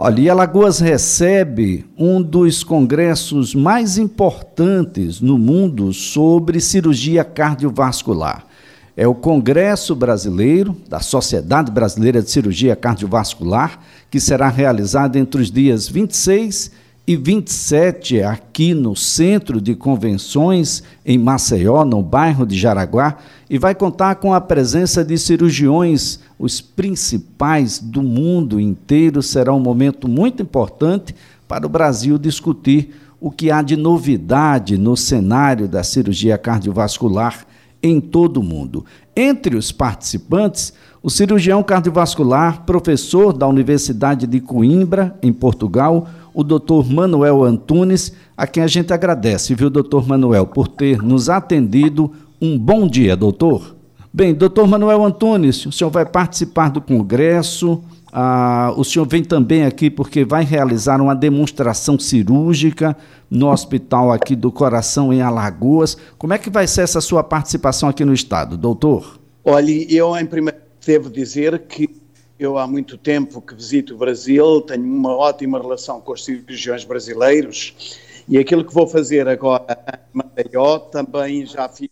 Olha, e Alagoas recebe um dos congressos mais importantes no mundo sobre cirurgia cardiovascular. É o Congresso Brasileiro da Sociedade Brasileira de Cirurgia Cardiovascular, que será realizado entre os dias 26 e 27 aqui no Centro de Convenções em Maceió, no bairro de Jaraguá, e vai contar com a presença de cirurgiões os principais do mundo inteiro. Será um momento muito importante para o Brasil discutir o que há de novidade no cenário da cirurgia cardiovascular em todo o mundo. Entre os participantes, o cirurgião cardiovascular, professor da Universidade de Coimbra, em Portugal, o doutor Manuel Antunes, a quem a gente agradece, viu, doutor Manuel, por ter nos atendido. Um bom dia, doutor. Bem, doutor Manuel Antunes, o senhor vai participar do congresso. Ah, o senhor vem também aqui porque vai realizar uma demonstração cirúrgica no hospital aqui do Coração, em Alagoas. Como é que vai ser essa sua participação aqui no estado, doutor? Olha, eu em primeiro devo dizer que eu há muito tempo que visito o Brasil, tenho uma ótima relação com os cirurgiões brasileiros e aquilo que vou fazer agora em Maceió também já fiz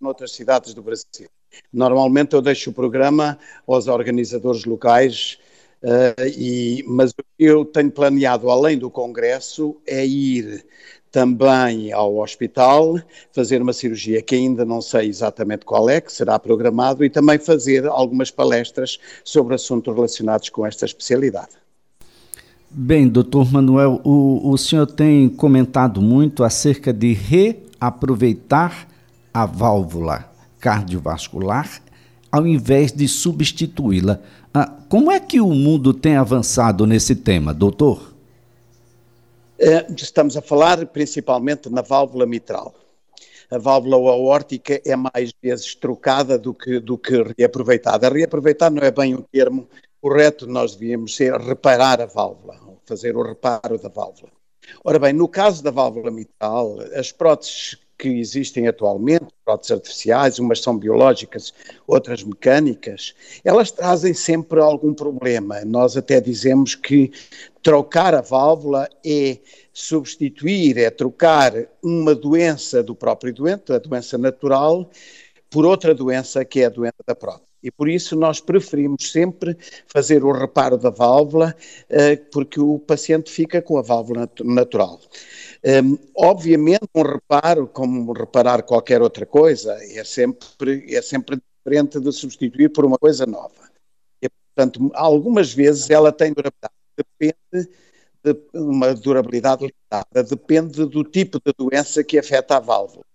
noutras cidades do Brasil. Normalmente eu deixo o programa aos organizadores locais, uh, e, mas eu tenho planeado, além do Congresso, é ir também ao hospital, fazer uma cirurgia que ainda não sei exatamente qual é, que será programado, e também fazer algumas palestras sobre assuntos relacionados com esta especialidade. Bem, doutor Manuel, o, o senhor tem comentado muito acerca de reaproveitar a válvula cardiovascular ao invés de substituí-la. Ah, como é que o mundo tem avançado nesse tema, doutor? É, estamos a falar principalmente na válvula mitral. A válvula aórtica é mais vezes trocada do que, do que reaproveitada. Reaproveitar não é bem o termo correto, nós devíamos ser reparar a válvula, fazer o reparo da válvula. Ora bem, no caso da válvula mitral, as próteses que existem atualmente, próteses artificiais, umas são biológicas, outras mecânicas, elas trazem sempre algum problema. Nós até dizemos que trocar a válvula é substituir, é trocar uma doença do próprio doente, a doença natural, por outra doença que é a doença da prótese. E por isso nós preferimos sempre fazer o reparo da válvula, eh, porque o paciente fica com a válvula natural. Um, obviamente, um reparo, como reparar qualquer outra coisa, é sempre, é sempre diferente de substituir por uma coisa nova. E, portanto, algumas vezes ela tem durabilidade, depende de uma durabilidade limitada, depende do tipo de doença que afeta a válvula.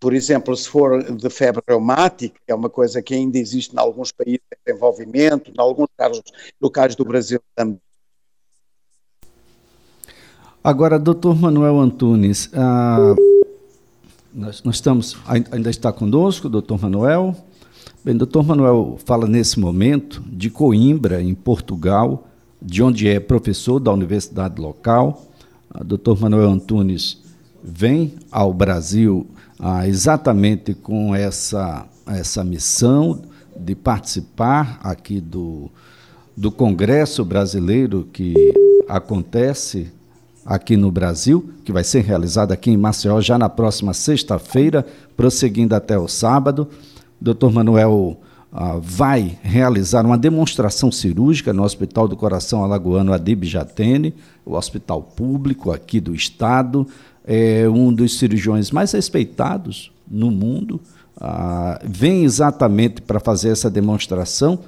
Por exemplo, se for de febre reumática, que é uma coisa que ainda existe em alguns países de desenvolvimento, em alguns casos, no caso do Brasil também, Agora, doutor Manuel Antunes, ah, nós, nós, estamos, ainda está conosco, doutor Manuel. Bem, doutor Manuel fala nesse momento de Coimbra, em Portugal, de onde é professor da universidade local. Ah, doutor Manuel Antunes vem ao Brasil ah, exatamente com essa, essa missão de participar aqui do, do Congresso Brasileiro que acontece aqui no Brasil, que vai ser realizada aqui em Maceió já na próxima sexta-feira, prosseguindo até o sábado. Dr. Manuel ah, vai realizar uma demonstração cirúrgica no Hospital do Coração Alagoano Adib Jatene, o hospital público aqui do estado, é um dos cirurgiões mais respeitados no mundo. Ah, vem exatamente para fazer essa demonstração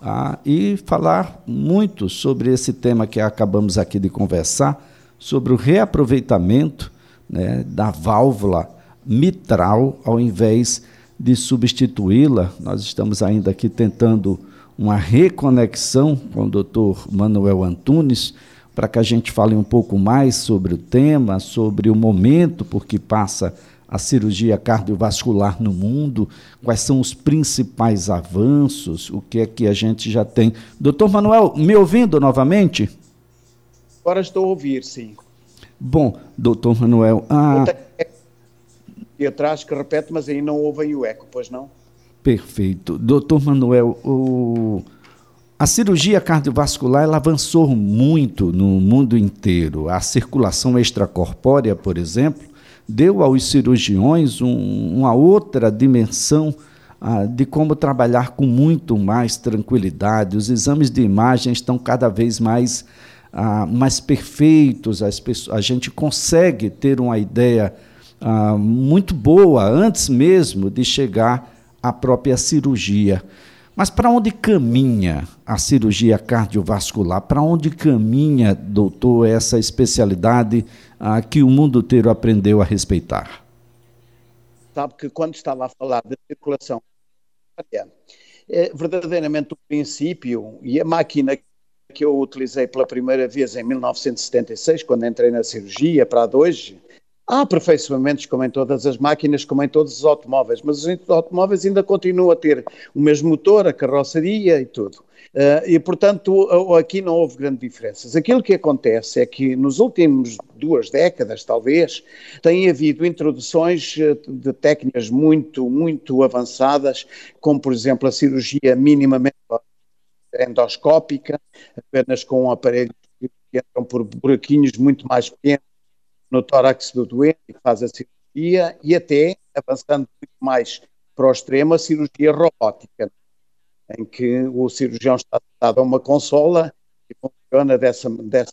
ah, e falar muito sobre esse tema que acabamos aqui de conversar, sobre o reaproveitamento né, da válvula mitral ao invés de substituí-la. Nós estamos ainda aqui tentando uma reconexão com o Dr. Manuel Antunes para que a gente fale um pouco mais sobre o tema, sobre o momento por que passa a cirurgia cardiovascular no mundo, quais são os principais avanços, o que é que a gente já tem. Doutor Manuel, me ouvindo novamente? Agora estou a ouvir, sim. Bom, doutor Manuel. Ah... E atrás que repete, mas aí não ouvem o eco, pois não? Perfeito. Doutor Manuel, o, A cirurgia cardiovascular ela avançou muito no mundo inteiro. A circulação extracorpórea, por exemplo, deu aos cirurgiões um, uma outra dimensão ah, de como trabalhar com muito mais tranquilidade. Os exames de imagem estão cada vez mais, ah, mais perfeitos, as pessoas, a gente consegue ter uma ideia ah, muito boa antes mesmo de chegar à própria cirurgia. Mas para onde caminha a cirurgia cardiovascular? Para onde caminha, doutor, essa especialidade ah, que o mundo inteiro aprendeu a respeitar? Sabe que quando estava a falar da circulação, é, verdadeiramente o princípio e a máquina que eu utilizei pela primeira vez em 1976, quando entrei na cirurgia, para hoje, Há aperfeiçoamentos, como em todas as máquinas, como em todos os automóveis, mas os automóveis ainda continuam a ter o mesmo motor, a carroceria e tudo. Uh, e, portanto, aqui não houve grandes diferenças. Aquilo que acontece é que nos últimos duas décadas, talvez, tem havido introduções eh, de técnicas muito, muito avançadas, como, por exemplo, a cirurgia minimamente endoscópica, apenas com um aparelho que entram por buraquinhos muito mais pequenos no tórax do doente, que faz a cirurgia, e até, avançando muito mais para o extremo, a cirurgia robótica, em que o cirurgião está sentado a uma consola e funciona dessa, dessa.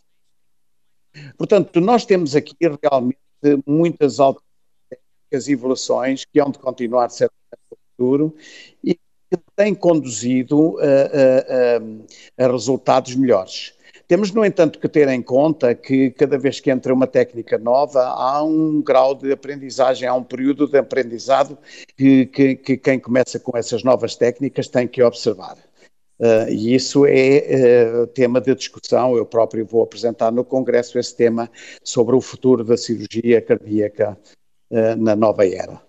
Portanto, nós temos aqui realmente muitas alterações e evoluções que hão de continuar certamente no futuro e que têm conduzido a, a, a, a resultados melhores. Temos, no entanto, que ter em conta que cada vez que entra uma técnica nova, há um grau de aprendizagem, há um período de aprendizado que, que, que quem começa com essas novas técnicas tem que observar. Uh, e isso é uh, tema de discussão. Eu próprio vou apresentar no Congresso esse tema sobre o futuro da cirurgia cardíaca uh, na nova era.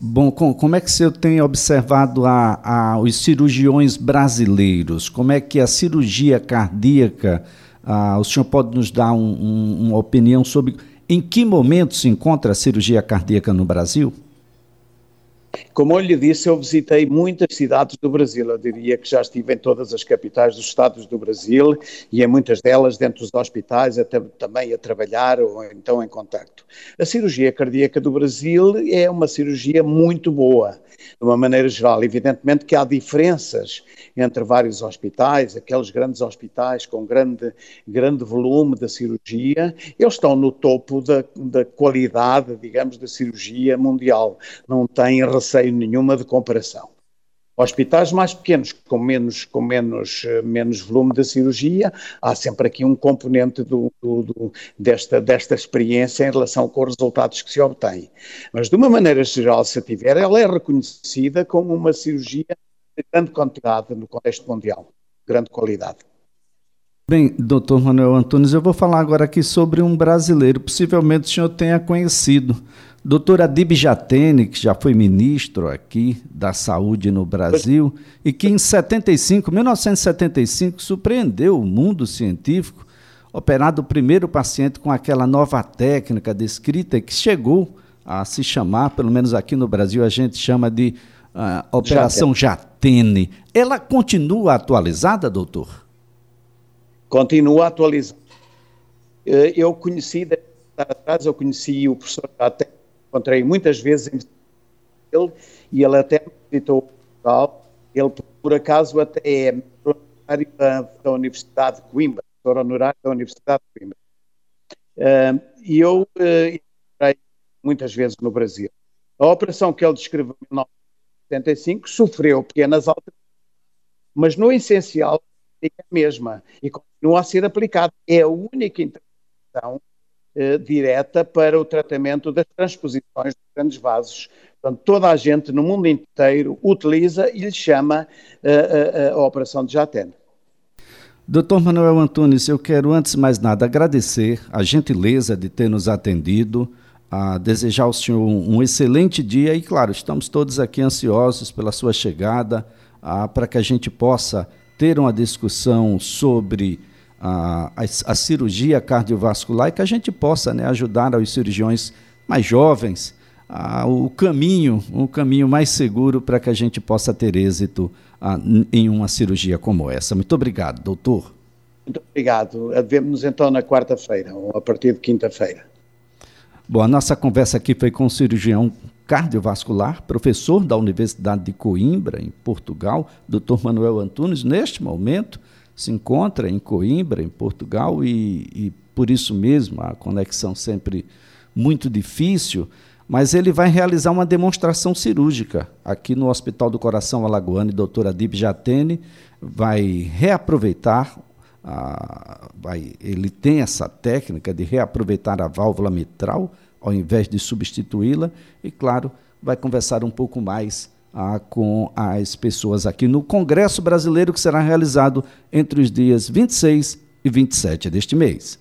Bom, como é que você tem observado a, a, os cirurgiões brasileiros? Como é que a cirurgia cardíaca, a, o senhor pode nos dar um, um, uma opinião sobre em que momento se encontra a cirurgia cardíaca no Brasil? Como eu lhe disse, eu visitei muitas cidades do Brasil. Eu diria que já estive em todas as capitais dos estados do Brasil e em muitas delas dentro dos hospitais, até, também a trabalhar ou então em contacto. A cirurgia cardíaca do Brasil é uma cirurgia muito boa de uma maneira geral. Evidentemente que há diferenças entre vários hospitais, aqueles grandes hospitais com grande, grande volume de cirurgia, eles estão no topo da, da qualidade, digamos, da cirurgia mundial. Não têm receio nenhuma de comparação. Hospitais mais pequenos, com menos, com menos, menos volume de cirurgia, há sempre aqui um componente do, do, do, desta, desta experiência em relação com os resultados que se obtêm. Mas, de uma maneira geral, se a tiver, ela é reconhecida como uma cirurgia de grande quantidade no contexto mundial, grande qualidade. Bem, doutor Manuel Antunes, eu vou falar agora aqui sobre um brasileiro, possivelmente o senhor tenha conhecido, Doutor Adib Jatene, que já foi ministro aqui da Saúde no Brasil e que em 75, 1975 surpreendeu o mundo científico, operado o primeiro paciente com aquela nova técnica descrita que chegou a se chamar, pelo menos aqui no Brasil a gente chama de uh, Operação Jatene. Ela continua atualizada, doutor? Continua atualizada. Eh, eu conheci, atrás eu conheci o professor Jatene encontrei muitas vezes ele e ele até me visitou Portugal. Ele, por acaso, até é honorário da, da Universidade de Coimbra, professor honorário da Universidade de Coimbra. Uh, e eu uh, muitas vezes no Brasil. A operação que ele descreveu em 1975 sofreu pequenas alterações, mas no essencial é a mesma e continua a ser aplicada. É a única intervenção eh, direta para o tratamento das transposições dos grandes vasos. Portanto, toda a gente no mundo inteiro utiliza e lhe chama uh, uh, a operação de Jaten. Doutor Manuel Antunes, eu quero antes de mais nada agradecer a gentileza de ter nos atendido, a desejar ao senhor um, um excelente dia e, claro, estamos todos aqui ansiosos pela sua chegada, para que a gente possa ter uma discussão sobre a, a, a, cirurgia cardiovascular e que a gente possa né, ajudar os cirurgiões mais jovens a, o caminho, o caminho mais seguro para que a gente possa ter êxito em uma cirurgia como essa. Muito obrigado, doutor. Muito obrigado. Vemo-nos então na quarta-feira, ou a partir de quinta-feira. Bom, a nossa conversa aqui foi com o cirurgião cardiovascular, professor da Universidade de Coimbra, em Portugal, Dr. Manuel Antunes, neste momento se encontra em Coimbra, em Portugal, e, e por isso mesmo a conexão sempre muito difícil, mas ele vai realizar uma demonstração cirúrgica aqui no Hospital do Coração Alagoano, e doutora Adib Jatene vai reaproveitar, a, vai, ele tem essa técnica de reaproveitar a válvula mitral, ao invés de substituí-la, e claro, vai conversar um pouco mais ah, com as pessoas aqui no Congresso Brasileiro, que será realizado entre os dias 26 e 27 deste mês.